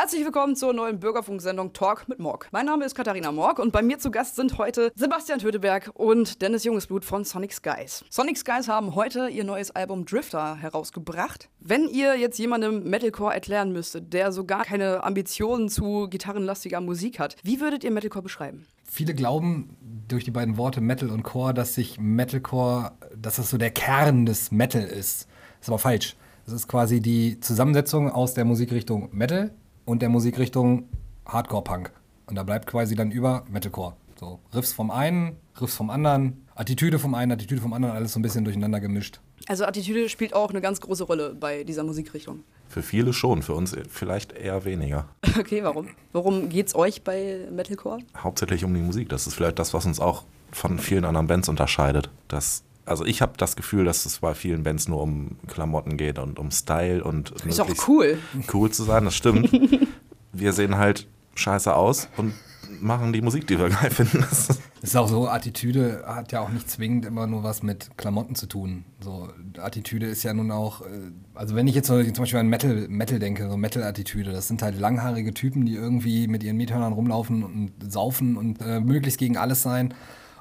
Herzlich willkommen zur neuen Bürgerfunksendung Talk mit Morg. Mein Name ist Katharina Morg und bei mir zu Gast sind heute Sebastian Töteberg und Dennis Jungesblut von Sonic Skies. Sonic Skies haben heute ihr neues Album Drifter herausgebracht. Wenn ihr jetzt jemandem Metalcore erklären müsstet, der so gar keine Ambitionen zu gitarrenlastiger Musik hat, wie würdet ihr Metalcore beschreiben? Viele glauben durch die beiden Worte Metal und Core, dass sich Metalcore, dass das so der Kern des Metal ist. Das ist aber falsch. Das ist quasi die Zusammensetzung aus der Musikrichtung Metal und der Musikrichtung Hardcore-Punk. Und da bleibt quasi dann über Metalcore. So Riffs vom einen, Riffs vom anderen, Attitüde vom einen, Attitüde vom anderen, alles so ein bisschen durcheinander gemischt. Also Attitüde spielt auch eine ganz große Rolle bei dieser Musikrichtung. Für viele schon, für uns vielleicht eher weniger. Okay, warum? Worum geht's euch bei Metalcore? Hauptsächlich um die Musik. Das ist vielleicht das, was uns auch von vielen anderen Bands unterscheidet. Das also ich habe das Gefühl, dass es bei vielen Bands nur um Klamotten geht und um Style und ist auch cool. Cool zu sein, das stimmt. wir sehen halt scheiße aus und machen die Musik, die wir geil finden. Das ist auch so, Attitüde hat ja auch nicht zwingend immer nur was mit Klamotten zu tun. So, Attitüde ist ja nun auch, äh, also wenn ich jetzt so, zum Beispiel an Metal, Metal denke, so Metal-Attitüde, das sind halt langhaarige Typen, die irgendwie mit ihren Miethörnern rumlaufen und saufen und äh, möglichst gegen alles sein.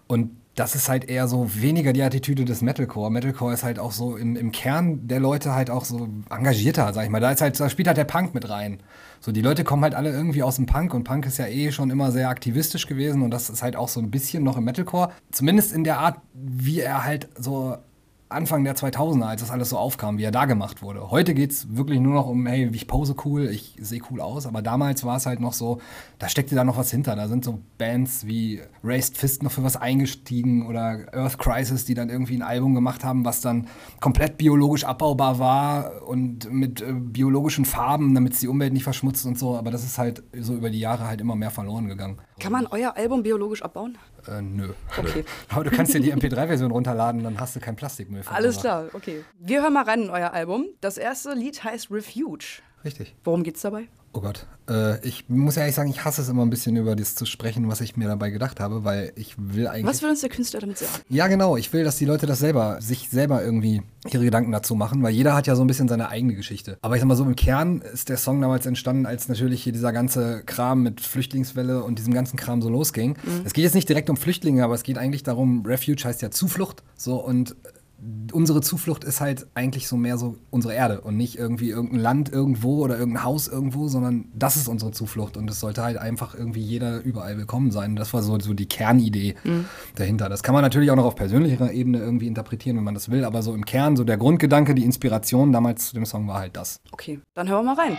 Und das ist halt eher so weniger die Attitüde des Metalcore. Metalcore ist halt auch so im, im Kern der Leute halt auch so engagierter, sag ich mal. Da, ist halt, da spielt halt der Punk mit rein. So, die Leute kommen halt alle irgendwie aus dem Punk und Punk ist ja eh schon immer sehr aktivistisch gewesen und das ist halt auch so ein bisschen noch im Metalcore. Zumindest in der Art, wie er halt so Anfang der 2000er, als das alles so aufkam, wie er da gemacht wurde. Heute geht es wirklich nur noch um, hey, ich pose cool, ich sehe cool aus. Aber damals war es halt noch so, da steckte da noch was hinter. Da sind so Bands wie Raised Fist noch für was eingestiegen oder Earth Crisis, die dann irgendwie ein Album gemacht haben, was dann komplett biologisch abbaubar war und mit äh, biologischen Farben, damit es die Umwelt nicht verschmutzt und so. Aber das ist halt so über die Jahre halt immer mehr verloren gegangen. Kann man euer Album biologisch abbauen? Äh, nö. Okay. Aber du kannst dir die MP3-Version runterladen, dann hast du kein Plastikmüll. Alles klar, okay. Wir hören mal rein in euer Album. Das erste Lied heißt Refuge. Richtig. Worum geht's dabei? Oh Gott. Äh, ich muss ehrlich sagen, ich hasse es immer ein bisschen über das zu sprechen, was ich mir dabei gedacht habe, weil ich will eigentlich. Was will uns der Künstler damit sagen? Ja, genau. Ich will, dass die Leute das selber, sich selber irgendwie ihre Gedanken dazu machen, weil jeder hat ja so ein bisschen seine eigene Geschichte. Aber ich sag mal so, im Kern ist der Song damals entstanden, als natürlich hier dieser ganze Kram mit Flüchtlingswelle und diesem ganzen Kram so losging. Mhm. Es geht jetzt nicht direkt um Flüchtlinge, aber es geht eigentlich darum, Refuge heißt ja Zuflucht. So und unsere Zuflucht ist halt eigentlich so mehr so unsere Erde und nicht irgendwie irgendein Land irgendwo oder irgendein Haus irgendwo, sondern das ist unsere Zuflucht und es sollte halt einfach irgendwie jeder überall willkommen sein. Das war so, so die Kernidee mhm. dahinter. Das kann man natürlich auch noch auf persönlicher Ebene irgendwie interpretieren, wenn man das will, aber so im Kern, so der Grundgedanke, die Inspiration damals zu dem Song war halt das. Okay, dann hören wir mal rein.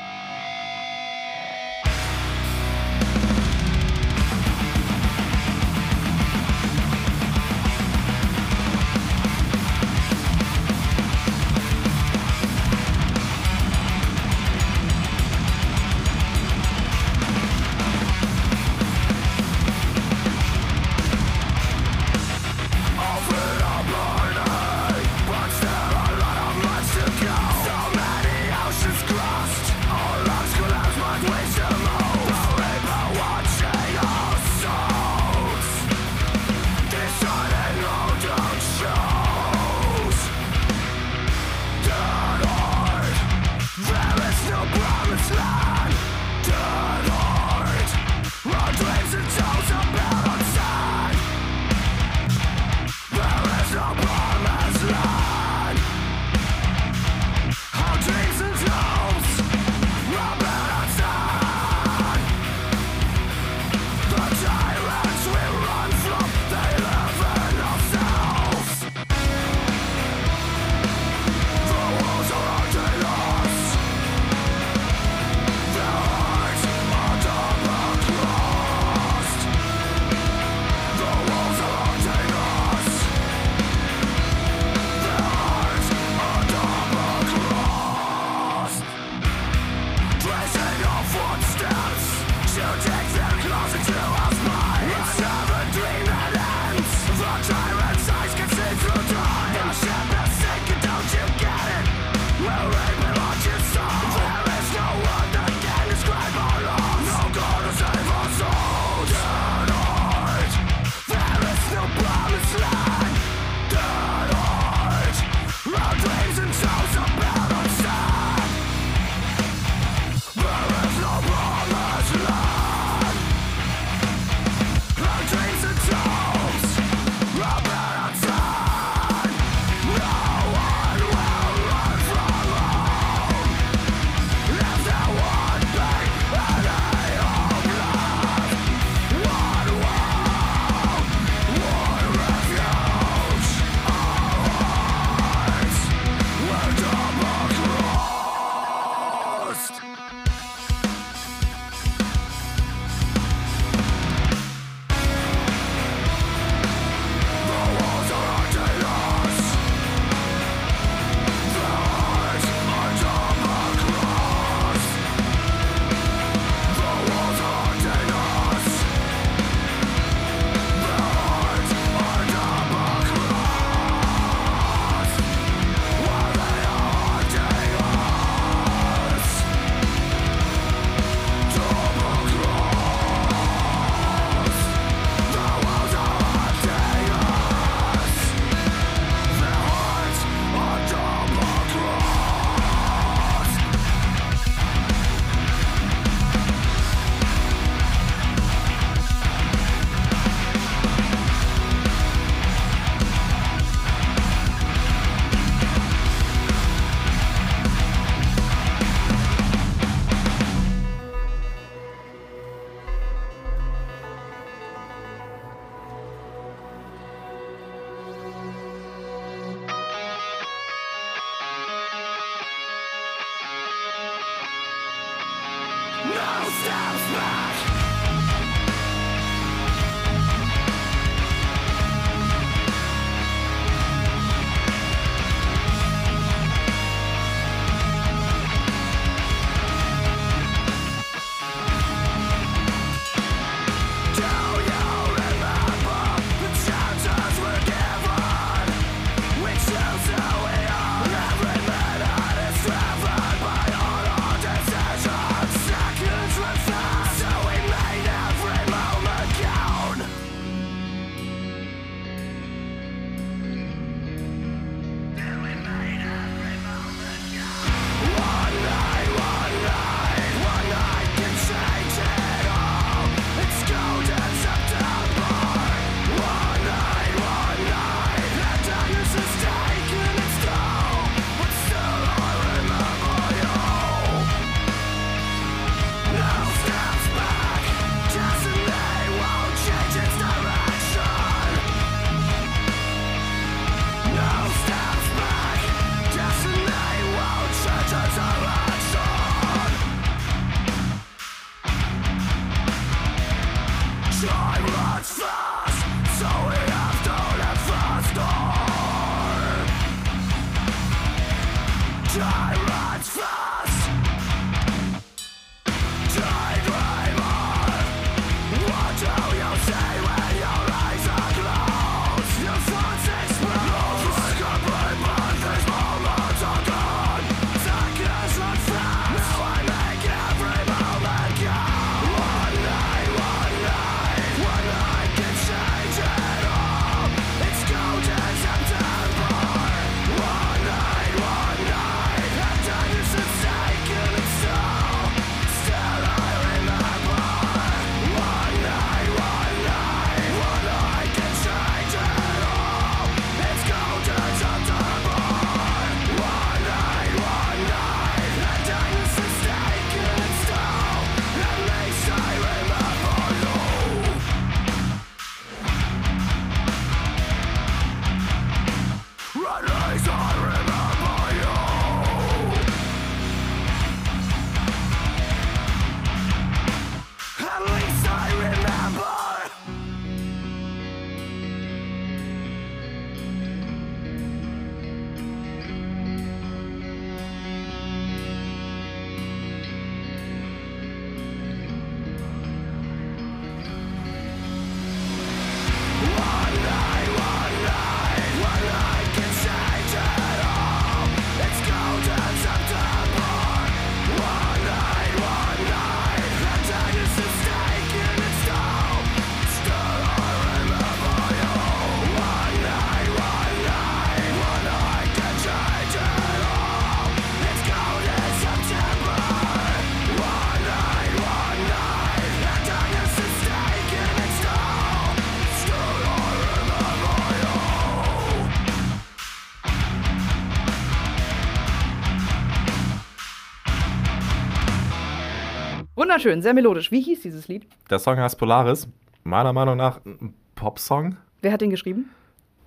Wunderschön, sehr melodisch. Wie hieß dieses Lied? Der Song heißt Polaris. Meiner Meinung nach ein Popsong. Wer hat den geschrieben?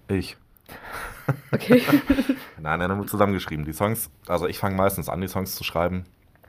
Ich. Okay. Nein, nein, nur zusammengeschrieben. Die Songs, also ich fange meistens an, die Songs zu schreiben.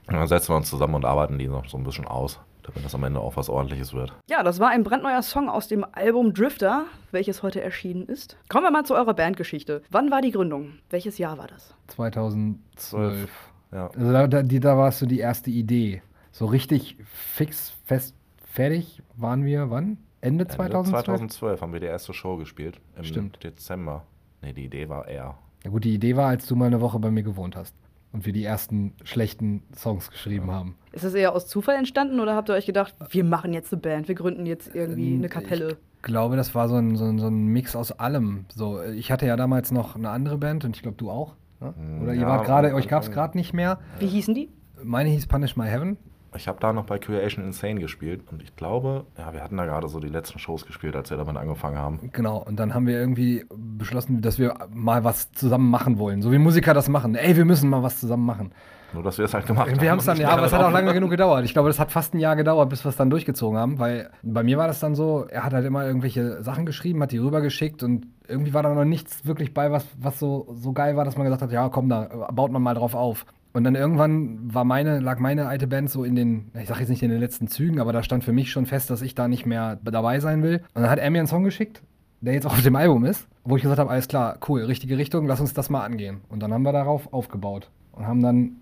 Und dann setzen wir uns zusammen und arbeiten die noch so ein bisschen aus, damit das am Ende auch was ordentliches wird. ja, das war ein brandneuer Song aus dem Album Drifter, welches heute erschienen ist. Kommen wir mal zu eurer Bandgeschichte. Wann war die Gründung? Welches Jahr war das? 2012. Ja. Also da, da, da war es so die erste Idee. So richtig fix, fest, fertig waren wir wann? Ende Ende 2012? 2012 haben wir die erste Show gespielt. Im Stimmt. Dezember. Nee, die Idee war eher. Ja gut, die Idee war, als du mal eine Woche bei mir gewohnt hast und wir die ersten schlechten Songs geschrieben haben. Ist das eher aus Zufall entstanden oder habt ihr euch gedacht, wir machen jetzt eine Band, wir gründen jetzt irgendwie Ähm, eine Kapelle? Ich glaube, das war so ein, so ein, so ein Mix aus allem. So, ich hatte ja damals noch eine andere Band und ich glaube, du auch. Ne? Oder ihr ja, wart gerade, euch gab es gerade nicht mehr. Wie hießen die? Meine hieß Punish My Heaven. Ich habe da noch bei Creation Insane gespielt und ich glaube, ja, wir hatten da gerade so die letzten Shows gespielt, als wir damit angefangen haben. Genau, und dann haben wir irgendwie beschlossen, dass wir mal was zusammen machen wollen. So wie Musiker das machen. Ey, wir müssen mal was zusammen machen. Nur, dass wir es halt gemacht haben. Wir haben es dann, ja, aber es hat auch lange genug gedauert. Ich glaube, das hat fast ein Jahr gedauert, bis wir es dann durchgezogen haben, weil bei mir war das dann so, er hat halt immer irgendwelche Sachen geschrieben, hat die rübergeschickt und irgendwie war da noch nichts wirklich bei, was, was so, so geil war, dass man gesagt hat, ja, komm, da baut man mal drauf auf. Und dann irgendwann war meine, lag meine alte Band so in den, ich sag jetzt nicht in den letzten Zügen, aber da stand für mich schon fest, dass ich da nicht mehr dabei sein will. Und dann hat er mir einen Song geschickt, der jetzt auch auf dem Album ist, wo ich gesagt habe, alles klar, cool, richtige Richtung, lass uns das mal angehen. Und dann haben wir darauf aufgebaut und haben dann,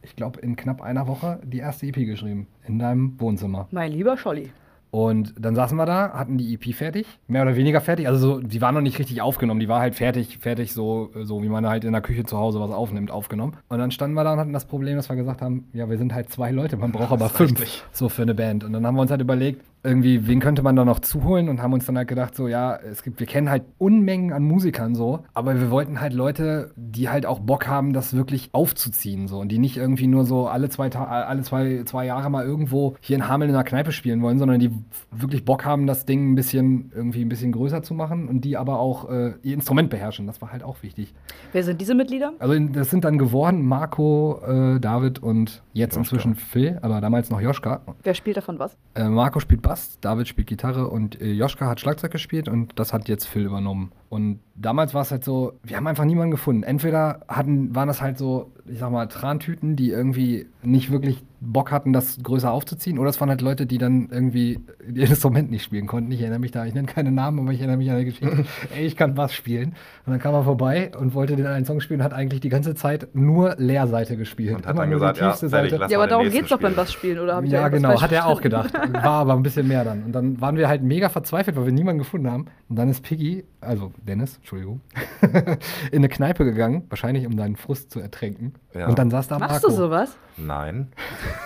ich glaube, in knapp einer Woche die erste EP geschrieben. In deinem Wohnzimmer. Mein lieber Scholli. Und dann saßen wir da, hatten die EP fertig, mehr oder weniger fertig. Also so, die war noch nicht richtig aufgenommen, die war halt fertig, fertig, so, so wie man halt in der Küche zu Hause was aufnimmt, aufgenommen. Und dann standen wir da und hatten das Problem, dass wir gesagt haben, ja, wir sind halt zwei Leute, man braucht aber fünf so für eine Band. Und dann haben wir uns halt überlegt, irgendwie, wen könnte man da noch zuholen und haben uns dann halt gedacht, so, ja, es gibt, wir kennen halt Unmengen an Musikern so, aber wir wollten halt Leute, die halt auch Bock haben, das wirklich aufzuziehen so und die nicht irgendwie nur so alle zwei, alle zwei, zwei Jahre mal irgendwo hier in Hameln in einer Kneipe spielen wollen, sondern die wirklich Bock haben, das Ding ein bisschen irgendwie ein bisschen größer zu machen und die aber auch äh, ihr Instrument beherrschen. Das war halt auch wichtig. Wer sind diese Mitglieder? Also das sind dann geworden Marco, äh, David und jetzt Joschka. inzwischen Phil, aber damals noch Joschka. Wer spielt davon was? Äh, Marco spielt Bass, David spielt Gitarre und äh, Joschka hat Schlagzeug gespielt und das hat jetzt Phil übernommen. Und damals war es halt so, wir haben einfach niemanden gefunden. Entweder hatten, waren das halt so, ich sag mal, Trantüten, die irgendwie nicht wirklich Bock hatten, das größer aufzuziehen, oder es waren halt Leute, die dann irgendwie ihr Instrument nicht spielen konnten. Ich erinnere mich da, ich nenne keine Namen, aber ich erinnere mich an eine Geschichte. Ey, ich kann Bass spielen. Und dann kam er vorbei und wollte den einen Song spielen und hat eigentlich die ganze Zeit nur Leerseite gespielt. Und hat Immer dann gesagt, ja, Seite. ja, aber darum geht es doch beim Bass spielen, oder? ja, genau, hat er auch gedacht. War aber ein bisschen mehr dann. Und dann waren wir halt mega verzweifelt, weil wir niemanden gefunden haben. Und dann ist Piggy, also Dennis, Entschuldigung, in eine Kneipe gegangen, wahrscheinlich um deinen Frust zu ertränken. Ja. Und dann saß da Marco. Machst du sowas? Nein.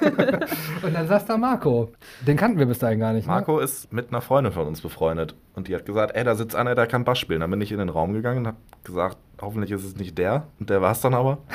und dann saß da Marco. Den kannten wir bis dahin gar nicht. Ne? Marco ne? ist mit einer Freundin von uns befreundet. Und die hat gesagt, ey, da sitzt einer, der kann Bass spielen. Dann bin ich in den Raum gegangen und habe gesagt, hoffentlich ist es nicht der. Und der war es dann aber.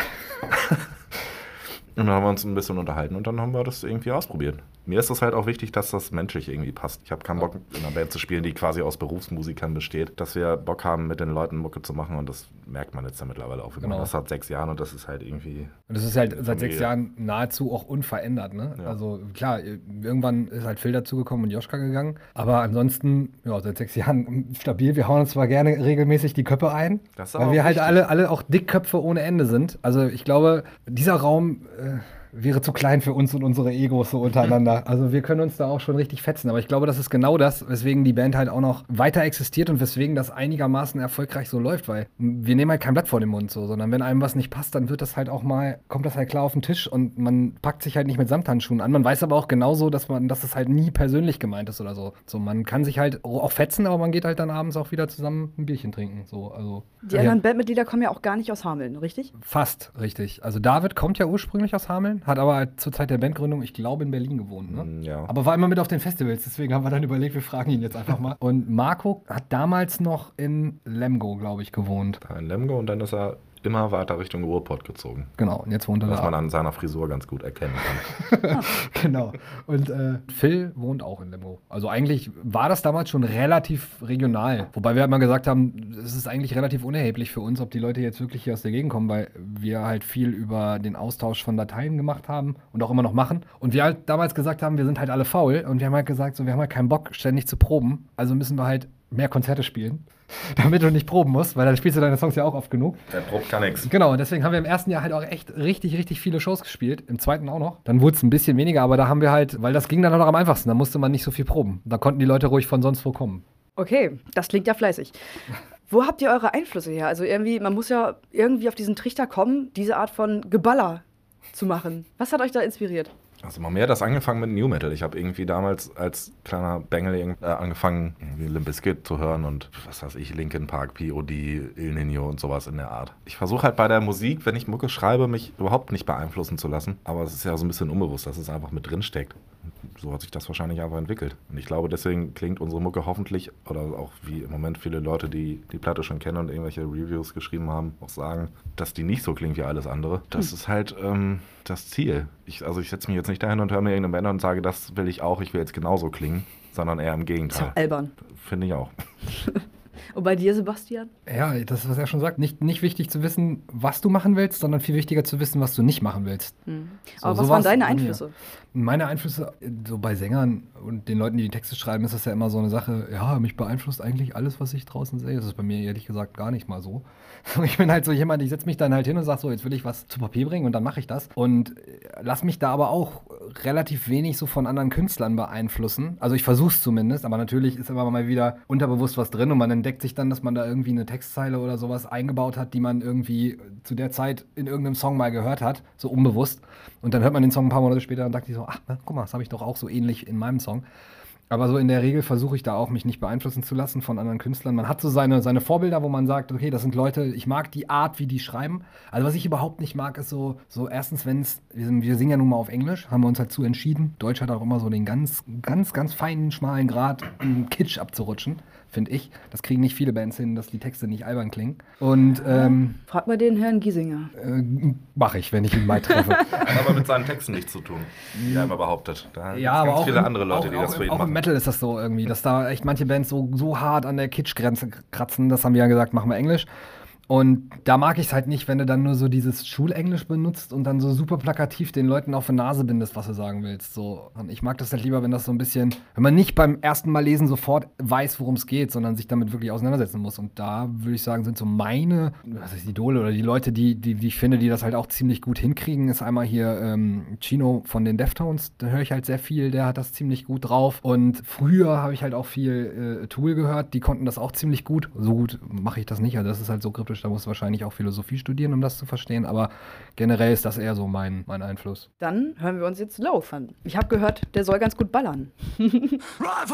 Und dann haben wir uns ein bisschen unterhalten und dann haben wir das irgendwie ausprobiert. Mir ist es halt auch wichtig, dass das menschlich irgendwie passt. Ich habe keinen Bock, in einer Band zu spielen, die quasi aus Berufsmusikern besteht. Dass wir Bock haben, mit den Leuten Mucke zu machen und das merkt man jetzt ja mittlerweile auch. Genau. Das hat sechs Jahren und das ist halt irgendwie. Und das ist halt seit sechs Jahren nahezu auch unverändert. Ne? Ja. Also klar, irgendwann ist halt Phil dazugekommen und Joschka gegangen. Aber ansonsten, ja, seit sechs Jahren stabil. Wir hauen uns zwar gerne regelmäßig die Köpfe ein, weil wir halt alle, alle auch Dickköpfe ohne Ende sind. Also ich glaube, dieser Raum. Äh, wäre zu klein für uns und unsere Egos so untereinander. Also wir können uns da auch schon richtig fetzen. Aber ich glaube, das ist genau das, weswegen die Band halt auch noch weiter existiert und weswegen das einigermaßen erfolgreich so läuft, weil wir nehmen halt kein Blatt vor den Mund so, sondern wenn einem was nicht passt, dann wird das halt auch mal, kommt das halt klar auf den Tisch und man packt sich halt nicht mit Samthandschuhen an. Man weiß aber auch genauso, dass man, dass es halt nie persönlich gemeint ist oder so. So, man kann sich halt auch fetzen, aber man geht halt dann abends auch wieder zusammen ein Bierchen trinken. So, also. Die anderen Bandmitglieder kommen ja auch gar nicht aus Hameln, richtig? Fast, richtig. Also David kommt ja ursprünglich aus Hameln, hat aber zur Zeit der Bandgründung, ich glaube, in Berlin gewohnt. Ne? Mm, ja. Aber war immer mit auf den Festivals, deswegen haben wir dann überlegt, wir fragen ihn jetzt einfach mal. Und Marco hat damals noch in Lemgo, glaube ich, gewohnt. In Lemgo und dann ist er immer weiter Richtung Ruhrpott gezogen. Genau, und jetzt wohnt er Was da. Was man an seiner Frisur ganz gut erkennen kann. genau. Und äh, Phil wohnt auch in Lemgo. Also eigentlich war das damals schon relativ regional. Wobei wir halt mal gesagt haben, es ist eigentlich relativ unerheblich für uns, ob die Leute jetzt wirklich hier aus der Gegend kommen, weil wir halt viel über den Austausch von Dateien gemacht haben und auch immer noch machen. Und wir halt damals gesagt haben, wir sind halt alle faul und wir haben halt gesagt, so, wir haben halt keinen Bock, ständig zu proben. Also müssen wir halt mehr Konzerte spielen, damit du nicht proben musst, weil dann spielst du deine Songs ja auch oft genug. Der probt kann nichts. Genau, und deswegen haben wir im ersten Jahr halt auch echt richtig, richtig viele Shows gespielt, im zweiten auch noch. Dann wurde es ein bisschen weniger, aber da haben wir halt, weil das ging dann auch noch am einfachsten, da musste man nicht so viel proben. Da konnten die Leute ruhig von sonst wo kommen. Okay, das klingt ja fleißig. Wo habt ihr eure Einflüsse her? Also irgendwie, man muss ja irgendwie auf diesen Trichter kommen, diese Art von Geballer zu machen. Was hat euch da inspiriert? Also mal mehr das angefangen mit New Metal. Ich habe irgendwie damals als kleiner Bengel äh, angefangen, irgendwie Limp Bizkit zu hören und was weiß ich, Linkin Park, POD, Il Nino und sowas in der Art. Ich versuche halt bei der Musik, wenn ich Mucke schreibe, mich überhaupt nicht beeinflussen zu lassen. Aber es ist ja so ein bisschen unbewusst, dass es einfach mit drin steckt. So hat sich das wahrscheinlich einfach entwickelt. Und ich glaube, deswegen klingt unsere Mucke hoffentlich, oder auch wie im Moment viele Leute, die die Platte schon kennen und irgendwelche Reviews geschrieben haben, auch sagen, dass die nicht so klingt wie alles andere. Das hm. ist halt ähm, das Ziel. Ich, also ich setze mich jetzt nicht dahin und höre mir irgendeine Band und sage, das will ich auch, ich will jetzt genauso klingen, sondern eher im Gegenteil. Ist ja albern. Finde ich auch. Und bei dir, Sebastian? Ja, das ist, was er schon sagt. Nicht, nicht wichtig zu wissen, was du machen willst, sondern viel wichtiger zu wissen, was du nicht machen willst. Mhm. So, Aber was waren deine Einflüsse? Meine Einflüsse, so bei Sängern und den Leuten, die die Texte schreiben, ist das ja immer so eine Sache, ja, mich beeinflusst eigentlich alles, was ich draußen sehe. Das ist bei mir ehrlich gesagt gar nicht mal so. Ich bin halt so jemand, ich setze mich dann halt hin und sage so, jetzt will ich was zu Papier bringen und dann mache ich das. Und äh, lass mich da aber auch relativ wenig so von anderen Künstlern beeinflussen. Also ich versuche es zumindest, aber natürlich ist immer mal wieder unterbewusst was drin und man entdeckt sich dann, dass man da irgendwie eine Textzeile oder sowas eingebaut hat, die man irgendwie zu der Zeit in irgendeinem Song mal gehört hat, so unbewusst. Und dann hört man den Song ein paar Monate später und sagt sich so, ach, na, guck mal, das habe ich doch auch so ähnlich in meinem Song. Aber so in der Regel versuche ich da auch, mich nicht beeinflussen zu lassen von anderen Künstlern. Man hat so seine, seine Vorbilder, wo man sagt, okay, das sind Leute, ich mag die Art, wie die schreiben. Also was ich überhaupt nicht mag, ist so, so erstens, wenn es, wir, wir, singen ja nun mal auf Englisch, haben wir uns halt zu entschieden. Deutsch hat auch immer so den ganz, ganz, ganz feinen, schmalen Grad, um Kitsch abzurutschen finde ich. Das kriegen nicht viele Bands hin, dass die Texte nicht albern klingen. Und ähm, frag mal den Herrn Giesinger. Äh, Mache ich, wenn ich ihn mal treffe. Hat aber mit seinen Texten nichts zu tun, wie er immer behauptet. Da ja, aber auch viele andere Leute, auch, die das für ihn auch machen. Auch im Metal ist das so irgendwie, dass da echt manche Bands so, so hart an der Kitsch-Grenze kratzen. Das haben wir ja gesagt, machen wir Englisch. Und da mag ich es halt nicht, wenn du dann nur so dieses Schulenglisch benutzt und dann so super plakativ den Leuten auf die Nase bindest, was du sagen willst. So. Und ich mag das halt lieber, wenn das so ein bisschen, wenn man nicht beim ersten Mal lesen sofort weiß, worum es geht, sondern sich damit wirklich auseinandersetzen muss. Und da würde ich sagen, sind so meine, was ist Idole oder die Leute, die, die, die ich finde, die das halt auch ziemlich gut hinkriegen, ist einmal hier ähm, Chino von den Deftones. Da höre ich halt sehr viel, der hat das ziemlich gut drauf. Und früher habe ich halt auch viel äh, Tool gehört, die konnten das auch ziemlich gut. So gut mache ich das nicht, also das ist halt so kryptisch theoretisch, da muss du wahrscheinlich auch Philosophie studieren, um das zu verstehen, aber generell ist das eher so mein, mein Einfluss. Dann hören wir uns jetzt laufen. Ich habe gehört, der soll ganz gut ballern. right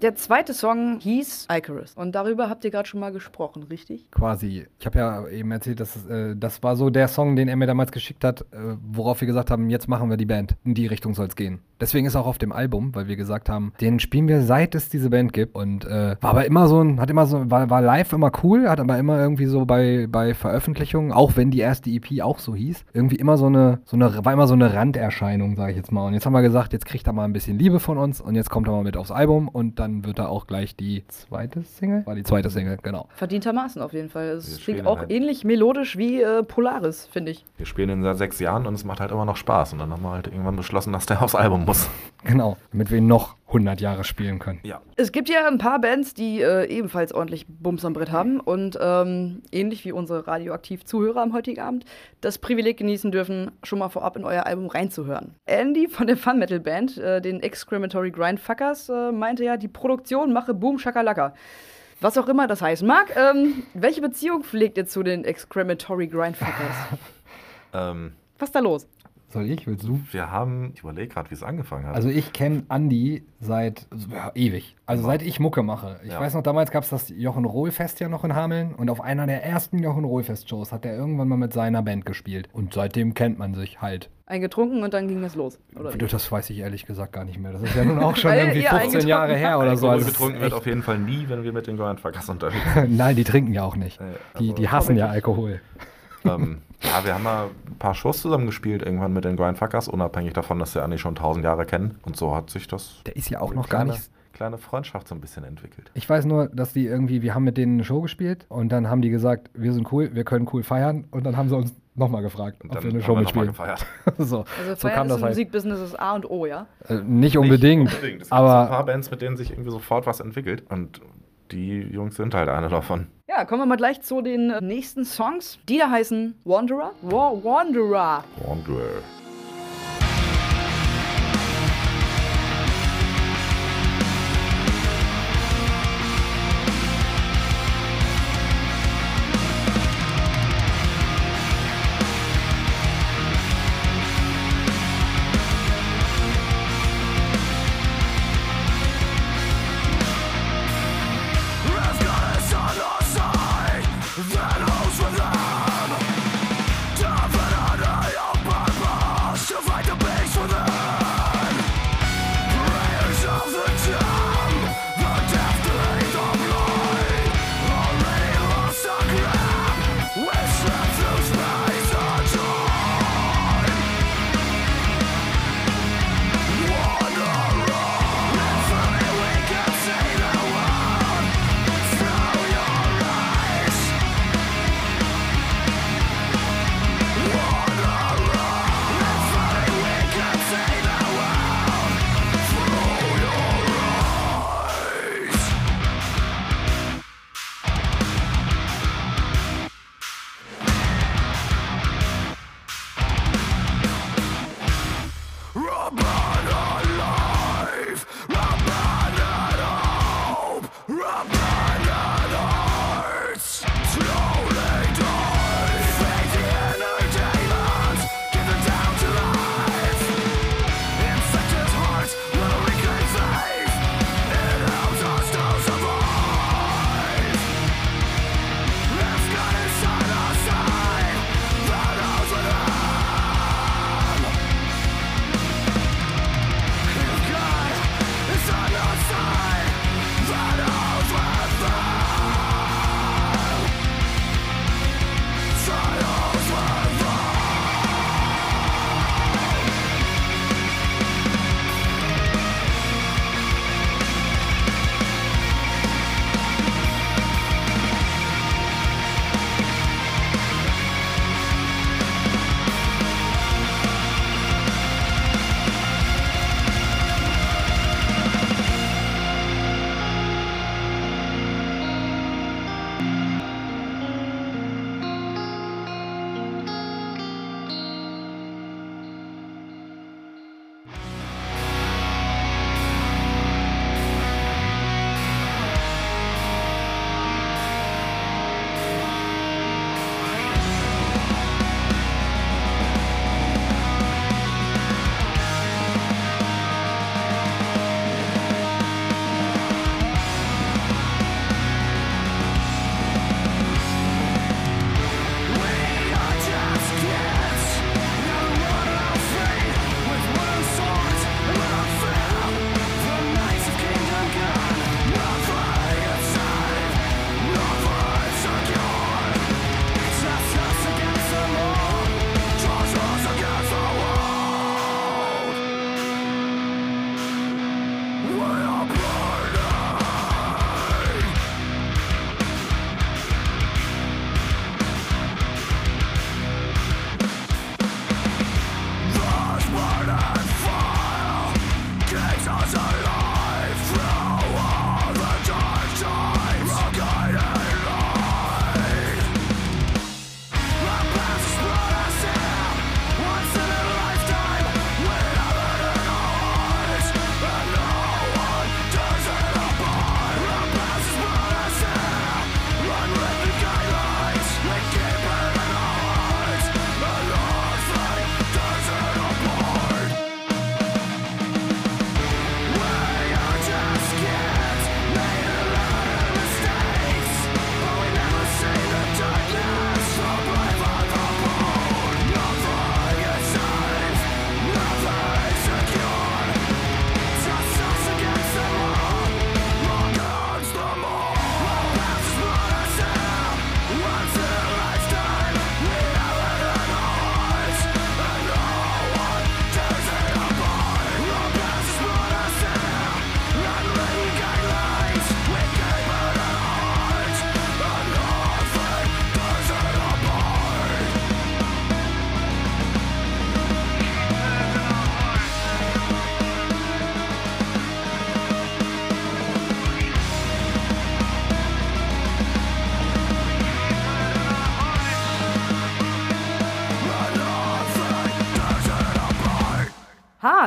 Der zweite Song hieß Icarus. Und darüber habt ihr gerade schon mal gesprochen, richtig? Quasi. Ich habe ja eben erzählt, dass äh, das war so der Song, den er mir damals geschickt hat, äh, worauf wir gesagt haben, jetzt machen wir die Band. In die Richtung soll es gehen. Deswegen ist auch auf dem Album, weil wir gesagt haben, den spielen wir seit es diese Band gibt. Und äh, war aber immer so ein, hat immer so, war, war live immer cool, hat aber immer irgendwie so bei, bei Veröffentlichungen, auch wenn die erste EP auch so hieß, irgendwie immer so eine, so eine, war immer so eine Randerscheinung, sage ich jetzt mal. Und jetzt haben wir gesagt, jetzt kriegt er mal ein bisschen Liebe von uns und jetzt kommt er mal mit aufs Album und dann wird er auch gleich die zweite Single? War die zweite Single, genau. Verdientermaßen auf jeden Fall. Es Wir klingt auch halt- ähnlich melodisch wie äh, Polaris, finde ich. Wir spielen ihn seit sechs Jahren und es macht halt immer noch Spaß. Und dann haben wir halt irgendwann beschlossen, dass der aufs Album muss. Genau, damit wir ihn noch 100 Jahre spielen können. Ja. Es gibt ja ein paar Bands, die äh, ebenfalls ordentlich Bums am Brett haben und ähm, ähnlich wie unsere radioaktiv Zuhörer am heutigen Abend das Privileg genießen dürfen, schon mal vorab in euer Album reinzuhören. Andy von der Fun Metal Band, äh, den Excrementory Grindfuckers, äh, meinte ja, die Produktion mache Boom Shakalaka. Was auch immer das heißen mag. Ähm, welche Beziehung pflegt ihr zu den Excrementory Grindfuckers? Ähm, Was ist da los? Soll ich? Willst du? wir haben, ich überlege gerade, wie es angefangen hat. Also ich kenne Andy seit ja, ewig. Also seit ich Mucke mache. Ich Ja. weiß noch, damals gab es das Jochen Rohl-Fest ja noch in Hameln und auf einer der ersten Jochen Rohl-Fest-Shows hat er irgendwann mal mit seiner Band gespielt. Und seitdem kennt man sich halt. Eingetrunken und dann ging das los. Oder? Das weiß ich ehrlich gesagt gar nicht mehr. Das ist ja nun auch schon irgendwie ihr 15 eingetrunken Jahre her oder so. Also getrunken wird auf jeden Fall nie, wenn wir mit den Grindfuckers unterwegs sind. Nein, die trinken ja auch nicht. Die, die hassen ja Alkohol. Ähm, ja, wir haben mal ein paar Shows zusammen gespielt, irgendwann mit den Grindfuckers, unabhängig davon, dass wir Anni schon tausend Jahre kennen. Und so hat sich das Der ist ja auch noch gar kleine, nicht kleine Freundschaft so ein bisschen entwickelt. Ich weiß nur, dass die irgendwie, wir haben mit denen eine Show gespielt und dann haben die gesagt, wir sind cool, wir können cool feiern und dann haben sie uns nochmal gefragt, Und ob wir eine Show wir noch mal mitspielen. gefeiert. so, Also so Feiern kam ist das im halt. Musikbusiness das A und O, ja? Äh, nicht unbedingt, Nicht unbedingt. Es gibt so ein aber paar Bands, mit denen sich irgendwie sofort was entwickelt. Und die Jungs sind halt eine davon. Ja, kommen wir mal gleich zu den äh, nächsten Songs. Die da heißen Wanderer. Wa Wanderer. Wanderer.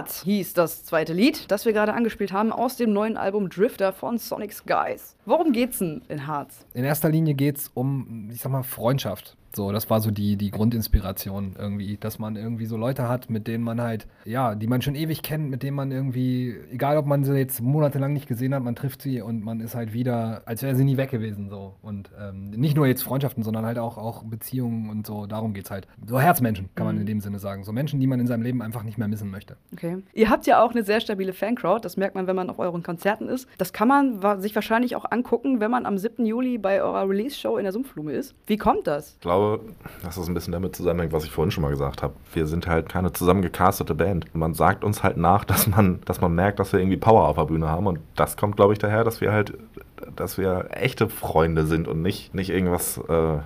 Hart hieß das zweite Lied, das wir gerade angespielt haben, aus dem neuen Album Drifter von Sonic Skies. Worum geht's denn in Harz? In erster Linie geht es um, ich sag mal, Freundschaft. So, das war so die, die Grundinspiration irgendwie, dass man irgendwie so Leute hat, mit denen man halt, ja, die man schon ewig kennt, mit denen man irgendwie, egal ob man sie jetzt monatelang nicht gesehen hat, man trifft sie und man ist halt wieder, als wäre sie nie weg gewesen so. Und ähm, nicht nur jetzt Freundschaften, sondern halt auch, auch Beziehungen und so, darum geht es halt. So Herzmenschen, kann man in dem Sinne sagen. So Menschen, die man in seinem Leben einfach nicht mehr missen möchte. Okay. Ihr habt ja auch eine sehr stabile Fancrowd, das merkt man, wenn man auf euren Konzerten ist. Das kann man sich wahrscheinlich auch angucken, wenn man am 7. Juli bei eurer Release-Show in der Sumpfblume ist. Wie kommt das? Ich glaube, dass das ein bisschen damit zusammenhängt, was ich vorhin schon mal gesagt habe. Wir sind halt keine zusammengecastete Band. Man sagt uns halt nach, dass man, dass man merkt, dass wir irgendwie Power auf der Bühne haben. Und das kommt, glaube ich, daher, dass wir halt, dass wir echte Freunde sind und nicht, nicht irgendwas, äh,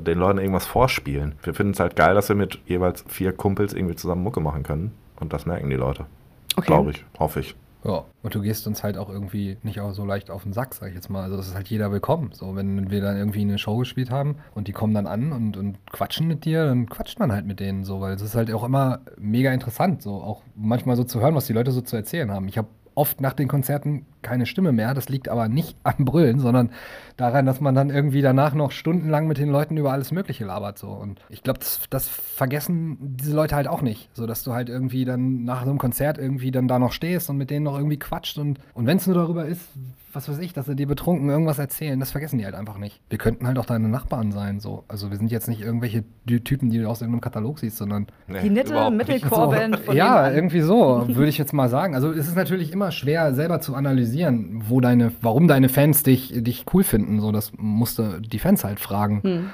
den Leuten irgendwas vorspielen. Wir finden es halt geil, dass wir mit jeweils vier Kumpels irgendwie zusammen Mucke machen können. Und das merken die Leute. Glaube ich, hoffe ich. Ja, und du gehst uns halt auch irgendwie nicht auch so leicht auf den Sack, sag ich jetzt mal. Also das ist halt jeder willkommen. So, wenn wir dann irgendwie eine Show gespielt haben und die kommen dann an und, und quatschen mit dir, dann quatscht man halt mit denen so, weil es ist halt auch immer mega interessant, so auch manchmal so zu hören, was die Leute so zu erzählen haben. Ich habe oft nach den Konzerten keine Stimme mehr. Das liegt aber nicht am Brüllen, sondern daran, dass man dann irgendwie danach noch stundenlang mit den Leuten über alles Mögliche labert. So. Und ich glaube, das, das vergessen diese Leute halt auch nicht. So, dass du halt irgendwie dann nach so einem Konzert irgendwie dann da noch stehst und mit denen noch irgendwie quatscht. Und, und wenn es nur darüber ist, was weiß ich, dass sie dir betrunken irgendwas erzählen, das vergessen die halt einfach nicht. Wir könnten halt auch deine Nachbarn sein. So. Also wir sind jetzt nicht irgendwelche Typen, die du aus irgendeinem Katalog siehst, sondern Nee, Die nette. Metalcore-Band von ja, irgendwie so, würde ich jetzt mal sagen. Also es ist natürlich immer schwer, selber zu analysieren, wo deine, warum deine Fans dich, dich cool finden. So, das musste die Fans halt fragen.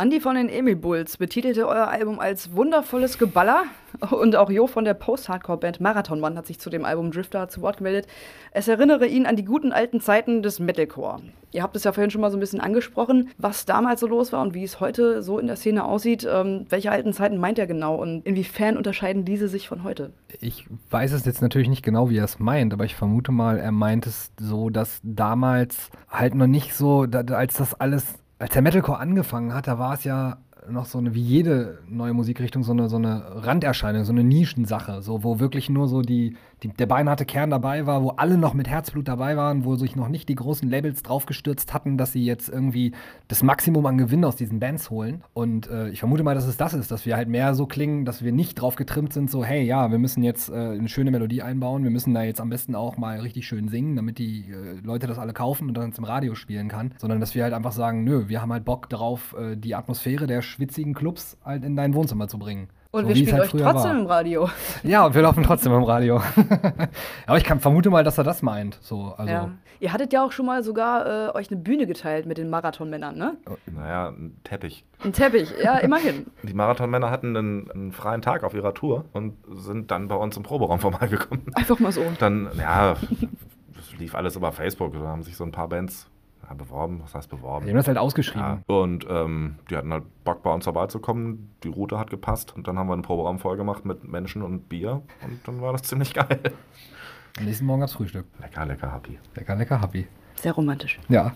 Andi von den Emil Bulls betitelte euer Album als wundervolles Geballer und auch Jo von der Post-Hardcore-Band Marathonmann hat sich zu dem Album Drifter zu Wort gemeldet. Es erinnere ihn an die guten alten Zeiten des Metalcore. Ihr habt es ja vorhin schon mal so ein bisschen angesprochen, was damals so los war und wie es heute so in der Szene aussieht. Ähm, welche alten Zeiten meint er genau und inwiefern unterscheiden diese sich von heute? Ich weiß es jetzt natürlich nicht genau, wie er es meint, aber ich vermute mal, er meint es so, dass damals halt noch nicht so, als das alles, als der Metalcore angefangen hat, da war es ja noch so eine, wie jede neue Musikrichtung, so eine, so eine Randerscheinung, so eine Nischensache, so, wo wirklich nur so die, die, der beinharte Kern dabei war, wo alle noch mit Herzblut dabei waren, wo sich noch nicht die großen Labels draufgestürzt hatten, dass sie jetzt irgendwie das Maximum an Gewinn aus diesen Bands holen. Und äh, ich vermute mal, dass es das ist, dass wir halt mehr so klingen, dass wir nicht drauf getrimmt sind, so, hey, ja, wir müssen jetzt äh, eine schöne Melodie einbauen, wir müssen da jetzt am besten auch mal richtig schön singen, damit die äh, Leute das alle kaufen und dann im Radio spielen kann, sondern dass wir halt einfach sagen, nö, wir haben halt Bock darauf, äh, die Atmosphäre der schwitzigen Clubs halt in dein Wohnzimmer zu bringen. Und So wir spielen halt euch trotzdem war. im Radio. Ja, und wir laufen trotzdem im Radio. Aber ich kann, vermute mal, dass er das meint. So, also, Ja. Ihr hattet ja auch schon mal sogar äh, euch eine Bühne geteilt mit den Marathonmännern, ne? Naja, ein Teppich. Ein Teppich, ja, immerhin. Die Marathonmänner hatten einen, einen freien Tag auf ihrer Tour und sind dann bei uns im Proberaum vorbeigekommen. Einfach mal so. Dann, ja, das lief alles über Facebook. Da haben sich so ein paar Bands ja, beworben. Was heißt beworben? wir haben das halt ausgeschrieben. Ja. Und ähm, die hatten halt Bock, bei uns vorbeizukommen. Die Route hat gepasst. Und dann haben wir einen Proberaum voll gemacht mit Menschen und Bier. Und dann war das ziemlich geil. Am nächsten Morgen gab's Frühstück. Lecker, lecker, happy. Lecker, lecker, happy. Sehr romantisch. Ja.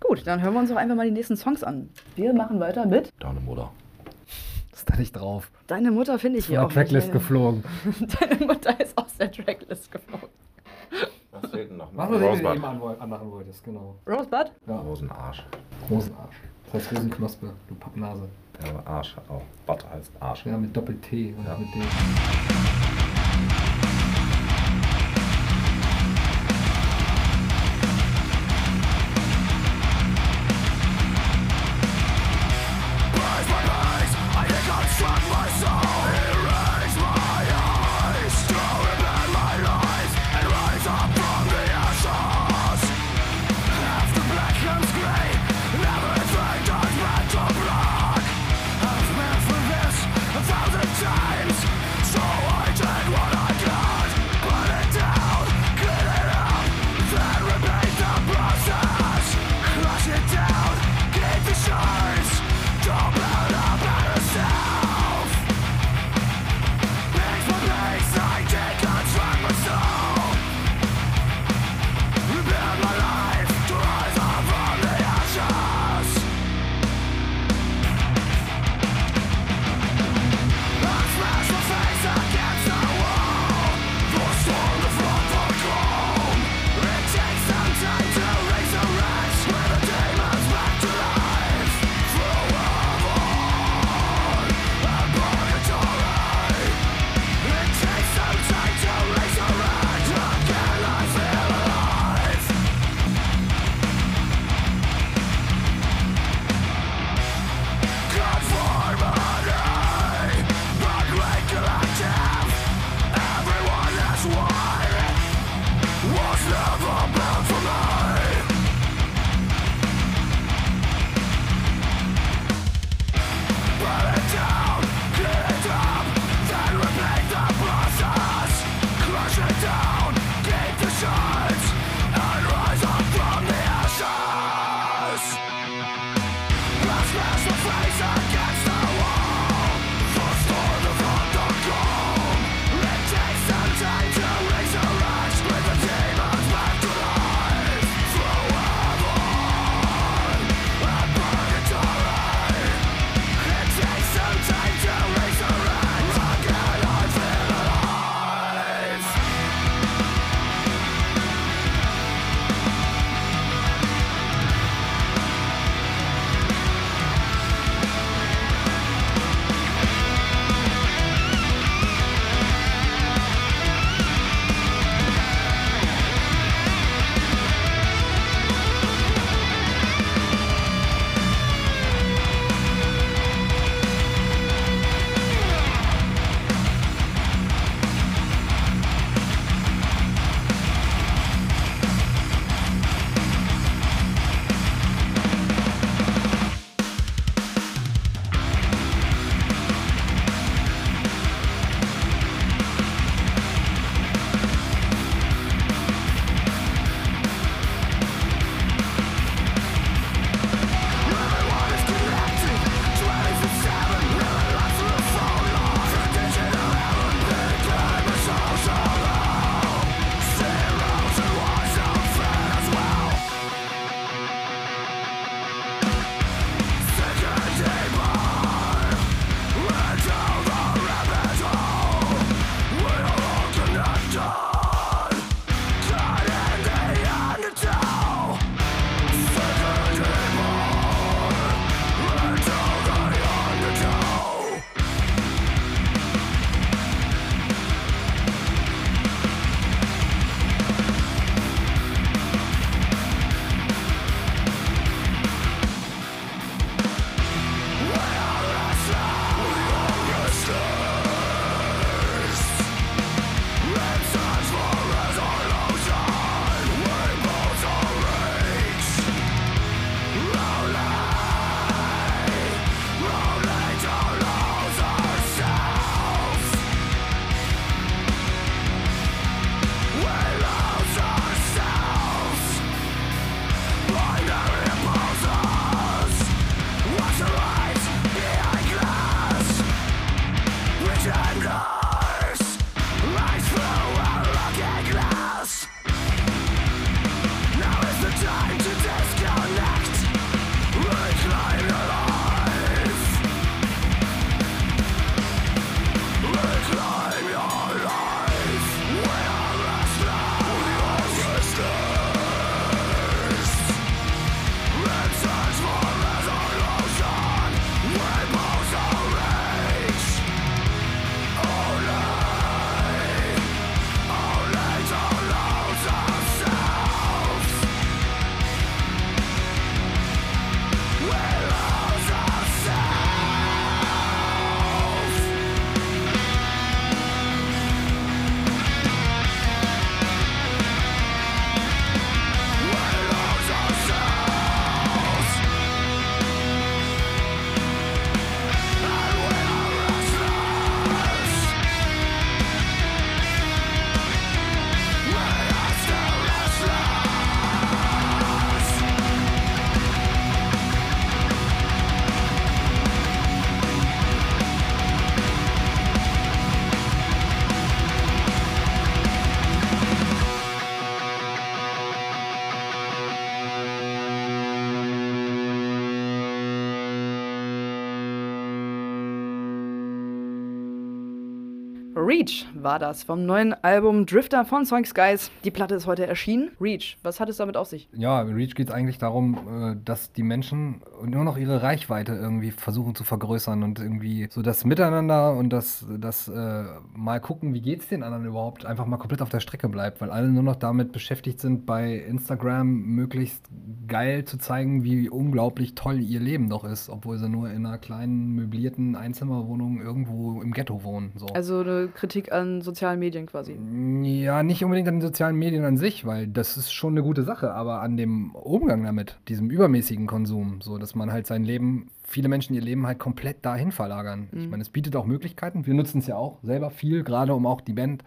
Gut, dann hören wir uns doch einfach mal die nächsten Songs an. Wir machen weiter mit Deine Mutter. Ist da nicht drauf. Deine Mutter finde ich hier der auch Tracklist nicht. geflogen. Deine Mutter ist aus der Tracklist geflogen. Was fehlt denn noch? Was du Rosebud. eben anwoll- anmachen wolltest, genau. Rosebud? Ja. Rosenarsch. Rosenarsch. Das heißt Rosenknospe, du Pappnase. Ja, Arsch auch. Butter heißt Arsch. Ja, mit Doppel-T und Ja. mit dem. Reach war das vom neuen Album Drifter von Sonic Skies. Die Platte ist heute erschienen. Reach, was hat es damit auf sich? Ja, Reach geht es eigentlich darum, äh, dass die Menschen nur noch ihre Reichweite irgendwie versuchen zu vergrößern und irgendwie so das Miteinander und das, das äh, mal gucken, wie geht es den anderen überhaupt, einfach mal komplett auf der Strecke bleibt, weil alle nur noch damit beschäftigt sind, bei Instagram möglichst geil zu zeigen, wie unglaublich toll ihr Leben doch ist, obwohl sie nur in einer kleinen möblierten Einzimmerwohnung irgendwo im Ghetto wohnen. So. Also eine Kritik an sozialen Medien quasi. Ja, nicht unbedingt an den sozialen Medien an sich, weil das ist schon eine gute Sache, aber an dem Umgang damit, diesem übermäßigen Konsum, so dass man halt sein Leben, viele Menschen ihr Leben halt komplett dahin verlagern. Ich meine, es bietet auch Möglichkeiten. Wir nutzen es ja auch selber viel, gerade um auch die Band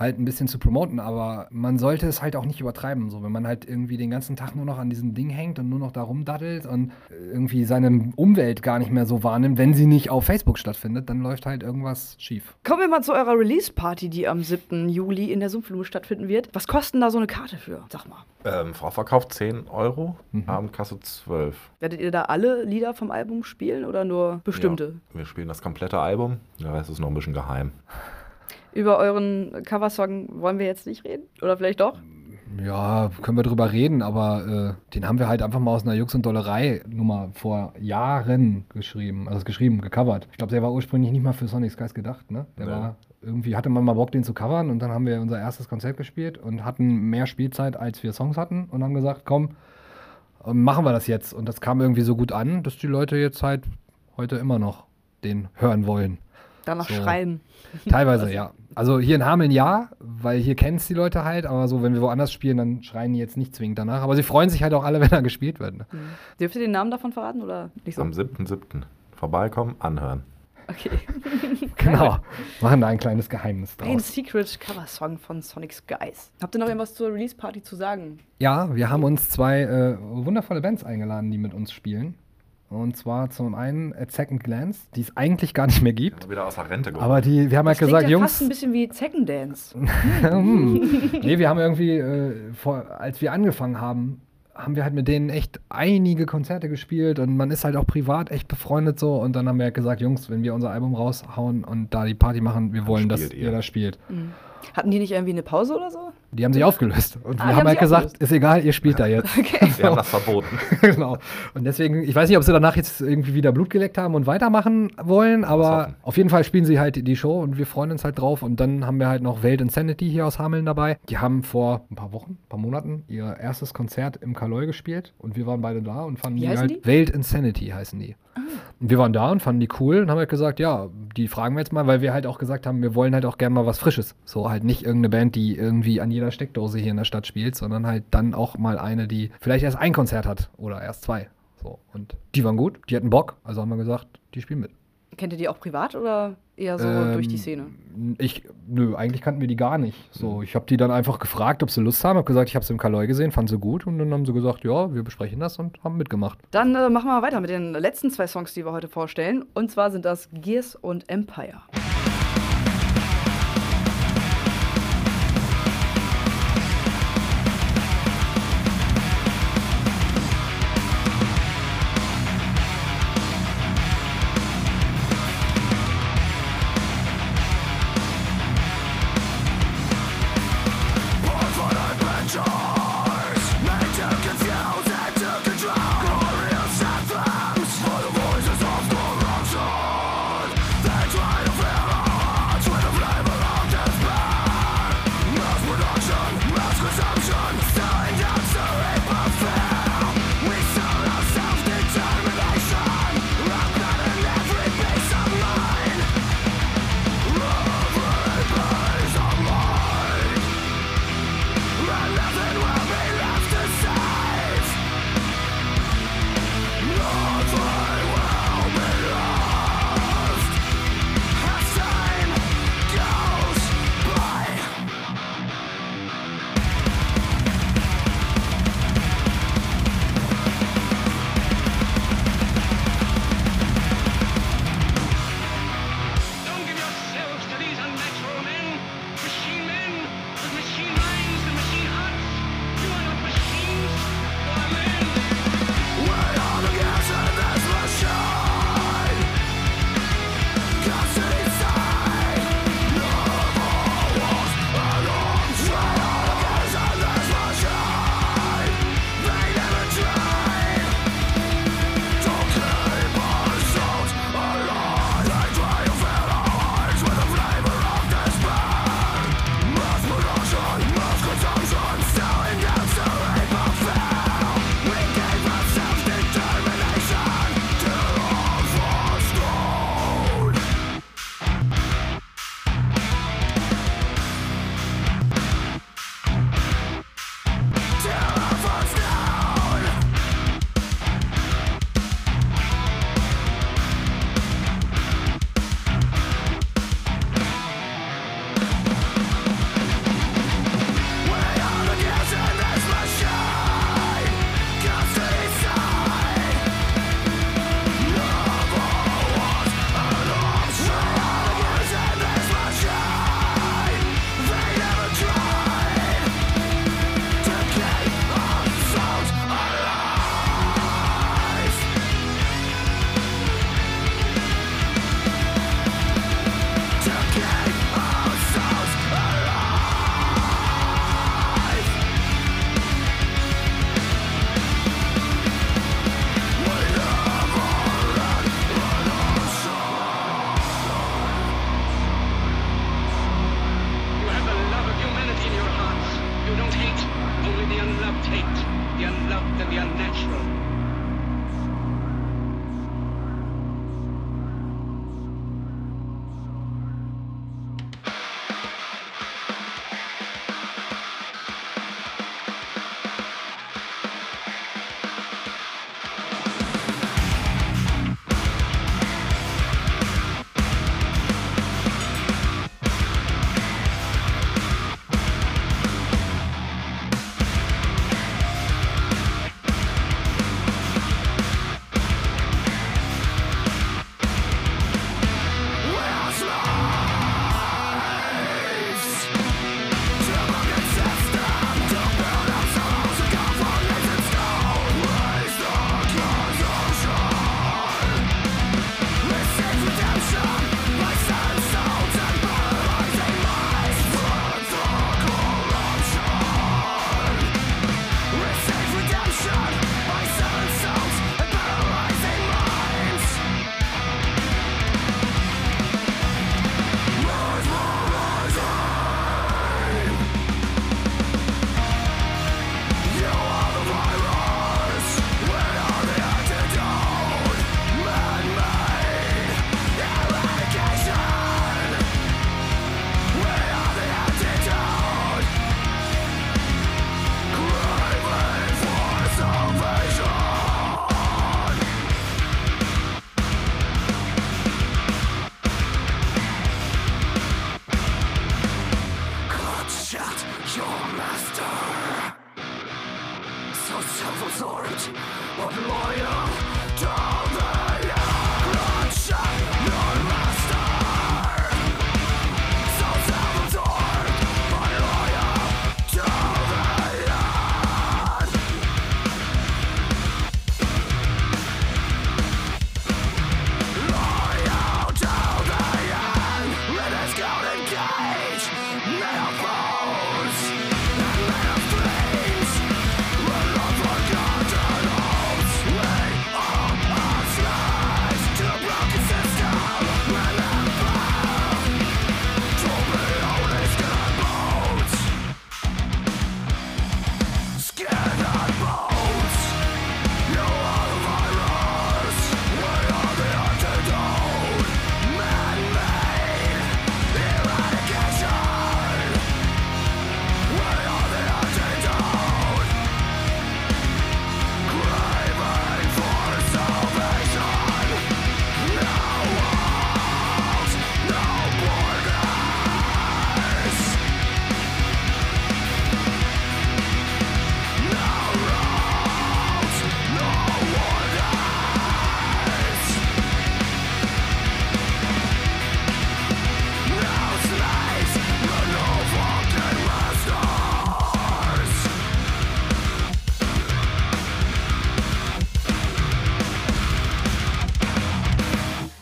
halt ein bisschen zu promoten, aber man sollte es halt auch nicht übertreiben. So, wenn man halt irgendwie den ganzen Tag nur noch an diesem Ding hängt und nur noch da rumdaddelt und irgendwie seine Umwelt gar nicht mehr so wahrnimmt, wenn sie nicht auf Facebook stattfindet, dann läuft halt irgendwas schief. Kommen wir mal zu eurer Release-Party, die am 7. Juli in der Sumpfblume stattfinden wird. Was kostet da so eine Karte für? Sag mal. Ähm, Vorverkauf 10 Euro, Abendkasse 12. Werdet ihr da alle Lieder vom Album spielen oder nur bestimmte? Ja, wir spielen das komplette Album, der Rest ist noch ein bisschen geheim. Über euren Coversong wollen wir jetzt nicht reden? Oder vielleicht doch? Ja, können wir drüber reden, aber äh, den haben wir halt einfach mal aus einer Jux- und Dollerei-Nummer vor Jahren geschrieben. Also geschrieben, gecovert. Ich glaube, der war ursprünglich nicht mal für Sonic Skies gedacht, ne? Der Nee. war irgendwie hatte man mal Bock, den zu covern und dann haben wir unser erstes Konzert gespielt und hatten mehr Spielzeit, als wir Songs hatten und haben gesagt, komm, äh, machen wir das jetzt. Und das kam irgendwie so gut an, dass die Leute jetzt halt heute immer noch den hören wollen. Danach So. schreien. Teilweise, ja. Also hier in Hameln ja, weil hier kennen es die Leute halt, aber so, wenn wir woanders spielen, dann schreien die jetzt nicht zwingend danach. Aber sie freuen sich halt auch alle, wenn er gespielt wird. Ne? Dürft ihr den Namen davon verraten oder nicht so? Am 7.7. Vorbeikommen, anhören. Okay. Genau. Machen da ein kleines Geheimnis Ein draus. Secret Cover-Song von Sonic Skies. Habt ihr noch irgendwas zur Release-Party zu sagen? Ja, wir haben uns zwei äh, wundervolle Bands eingeladen, die mit uns spielen. Und zwar zum einen At Second Glance, die es eigentlich gar nicht mehr gibt. Wieder aus der Rente geholt. Aber die, wir haben halt Das gesagt, klingt ja fast ein Jungs, bisschen wie Zeckendance. hm. nee, wir haben irgendwie, äh, vor, als wir angefangen haben, haben wir halt mit denen echt einige Konzerte gespielt und man ist halt auch privat echt befreundet so. Und dann haben wir halt gesagt, Jungs, wenn wir unser Album raushauen und da die Party machen, wir wollen, dass ihr ihr. das spielt. Hatten die nicht irgendwie eine Pause oder so? Die haben sich aufgelöst. Und Ah, wir die haben haben halt gesagt, aufgelöst. ist egal, ihr spielt da jetzt. Sie haben das verboten. genau. Und deswegen, ich weiß nicht, ob sie danach jetzt irgendwie wieder Blut geleckt haben und weitermachen wollen, aber auf jeden Fall spielen sie halt die Show und wir freuen uns halt drauf. Und dann haben wir halt noch Welt Insanity hier aus Hameln dabei. Die haben vor ein paar Wochen, ein paar Monaten ihr erstes Konzert im Kaloi gespielt und wir waren beide da und fanden Wie die halt die? Welt Insanity heißen die. Und wir waren da und fanden die cool und haben halt gesagt, ja, die fragen wir jetzt mal, weil wir halt auch gesagt haben, wir wollen halt auch gerne mal was Frisches. So halt nicht irgendeine Band, die irgendwie an jeder Steckdose hier in der Stadt spielt, sondern halt dann auch mal eine, die vielleicht erst ein Konzert hat oder erst zwei. So. Und die waren gut, die hatten Bock, also haben wir gesagt, die spielen mit. Kennt ihr die auch privat oder eher so Ähm, durch die Szene? Ich, nö, eigentlich kannten wir die gar nicht. So, ich habe die dann einfach gefragt, ob sie Lust haben. Hab gesagt, ich habe sie im Kaloi gesehen, fand sie gut und dann haben sie gesagt, ja, wir besprechen das und haben mitgemacht. Dann äh, machen wir mal weiter mit den letzten zwei Songs, die wir heute vorstellen. Und zwar sind das Gears und Empire.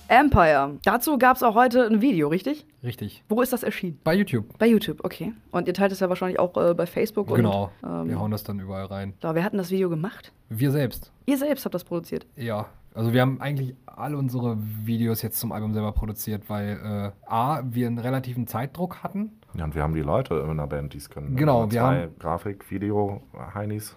Empire. Dazu gab es auch heute ein Video, richtig? Richtig. Wo ist das erschienen? Bei YouTube. Bei YouTube, okay. Und ihr teilt es ja wahrscheinlich auch äh, bei Facebook. Genau. Und, ähm, wir hauen das dann überall rein. da, wer hat denn das Video gemacht? Wir selbst. Ihr selbst habt das produziert. Ja. Also wir haben eigentlich alle unsere Videos jetzt zum Album selber produziert, weil äh, A, wir einen relativen Zeitdruck hatten. Ja, und wir haben die Leute in der Band, die es können. Genau, Also wir zwei haben- Grafik, Video, Heinis.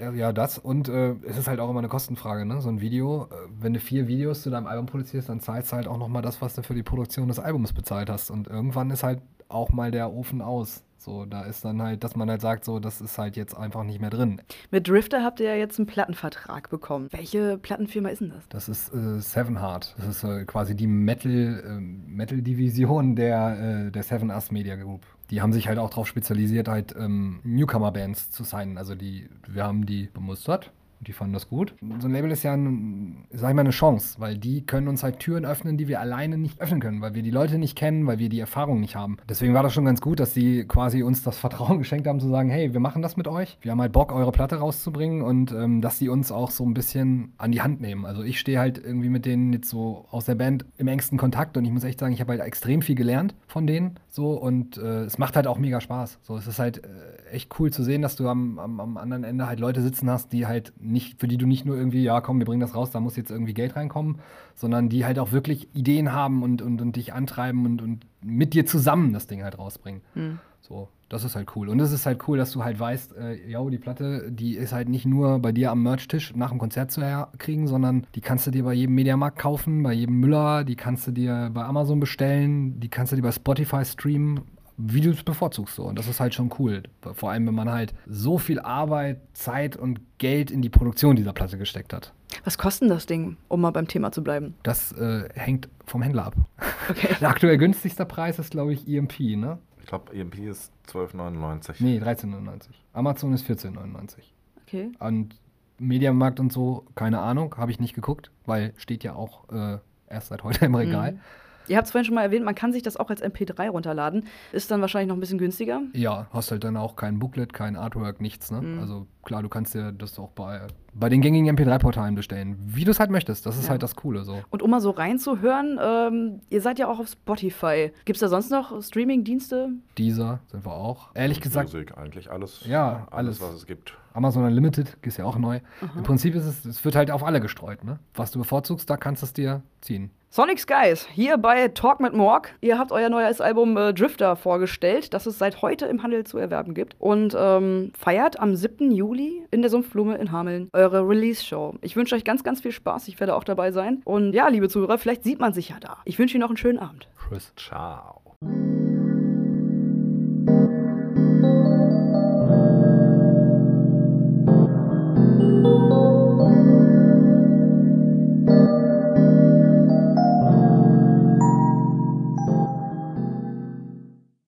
Äh, Ja, das. Und äh, es ist halt auch immer eine Kostenfrage, ne? So ein Video, äh, wenn du vier Videos zu deinem Album produzierst, dann zahlst du halt auch nochmal das, was du für die Produktion des Albums bezahlt hast. Und irgendwann ist halt auch mal der Ofen aus. So, da ist dann halt, dass man halt sagt, so, das ist halt jetzt einfach nicht mehr drin. Mit Drifter habt ihr ja jetzt einen Plattenvertrag bekommen. Welche Plattenfirma ist denn das? Das ist äh, Seven Heart. Das ist äh, quasi die Metal, ähm, Metal-Division der, äh, der Seven Us Media Group. Die haben sich halt auch darauf spezialisiert, halt ähm, Newcomer-Bands zu signen. Also die, wir haben die bemustert. Und Die fanden das gut. So ein Label ist ja, ein, sag ich mal, eine Chance, weil die können uns halt Türen öffnen, die wir alleine nicht öffnen können, weil wir die Leute nicht kennen, weil wir die Erfahrung nicht haben. Deswegen war das schon ganz gut, dass die quasi uns das Vertrauen geschenkt haben, zu sagen, hey, wir machen das mit euch. Wir haben halt Bock, eure Platte rauszubringen und ähm, dass die uns auch so ein bisschen an die Hand nehmen. Also ich stehe halt irgendwie mit denen jetzt so aus der Band im engsten Kontakt und ich muss echt sagen, ich habe halt extrem viel gelernt von denen so und äh, es macht halt auch mega Spaß. So, es ist halt äh, echt cool zu sehen, dass du am, am, am anderen Ende halt Leute sitzen hast, die halt nicht, für die du nicht nur irgendwie, ja komm, wir bringen das raus, da muss jetzt irgendwie Geld reinkommen, sondern die halt auch wirklich Ideen haben und, und, und dich antreiben und, und mit dir zusammen das Ding halt rausbringen. Hm. So, das ist halt cool. Und es ist halt cool, dass du halt weißt, äh, ja, die Platte, die ist halt nicht nur bei dir am Merch-Tisch nach dem Konzert zu kriegen, sondern die kannst du dir bei jedem Mediamarkt kaufen, bei jedem Müller, die kannst du dir bei Amazon bestellen, die kannst du dir bei Spotify streamen, wie du es bevorzugst so. Und das ist halt schon cool. Vor allem, wenn man halt so viel Arbeit, Zeit und Geld in die Produktion dieser Platte gesteckt hat. Was kostet das Ding, um mal beim Thema zu bleiben? Das äh, hängt vom Händler ab. Okay. Der aktuell günstigste Preis ist, glaube ich, EMP, ne? Ich glaube, EMP ist 12,99. Nee, 13,99. Amazon ist 14,99. Okay. Und Mediamarkt und so, keine Ahnung, habe ich nicht geguckt, weil steht ja auch äh, erst seit heute im Regal. Mhm. Ihr habt es vorhin schon mal erwähnt, man kann sich das auch als MP3 runterladen. Ist dann wahrscheinlich noch ein bisschen günstiger. Ja, hast halt dann auch kein Booklet, kein Artwork, nichts. Ne? Mhm. Also klar, du kannst dir das auch bei, bei den gängigen MP3-Portalen bestellen, wie du es halt möchtest. Das ist Ja. halt das Coole so. Und um mal so reinzuhören, ähm, ihr seid ja auch auf Spotify. Gibt es da sonst noch Streaming-Dienste? Dieser sind wir auch. Ehrlich gesagt, Musik, eigentlich alles. Ja, alles, alles. was es gibt. Amazon Unlimited ist ja auch neu. Im Prinzip ist es, es wird halt auf alle gestreut. Ne? Was du bevorzugst, da kannst du es dir ziehen. Sonic Skies, hier bei Talk mit Morg. Ihr habt euer neues Album äh, Drifter vorgestellt, das es seit heute im Handel zu erwerben gibt. Und ähm, feiert am 7. Juli Juli in der Sumpfblume in Hameln eure Release-Show. Ich wünsche euch ganz, ganz viel Spaß. Ich werde auch dabei sein. Und ja, liebe Zuhörer, vielleicht sieht man sich ja da. Ich wünsche Ihnen noch einen schönen Abend. Tschüss, ciao.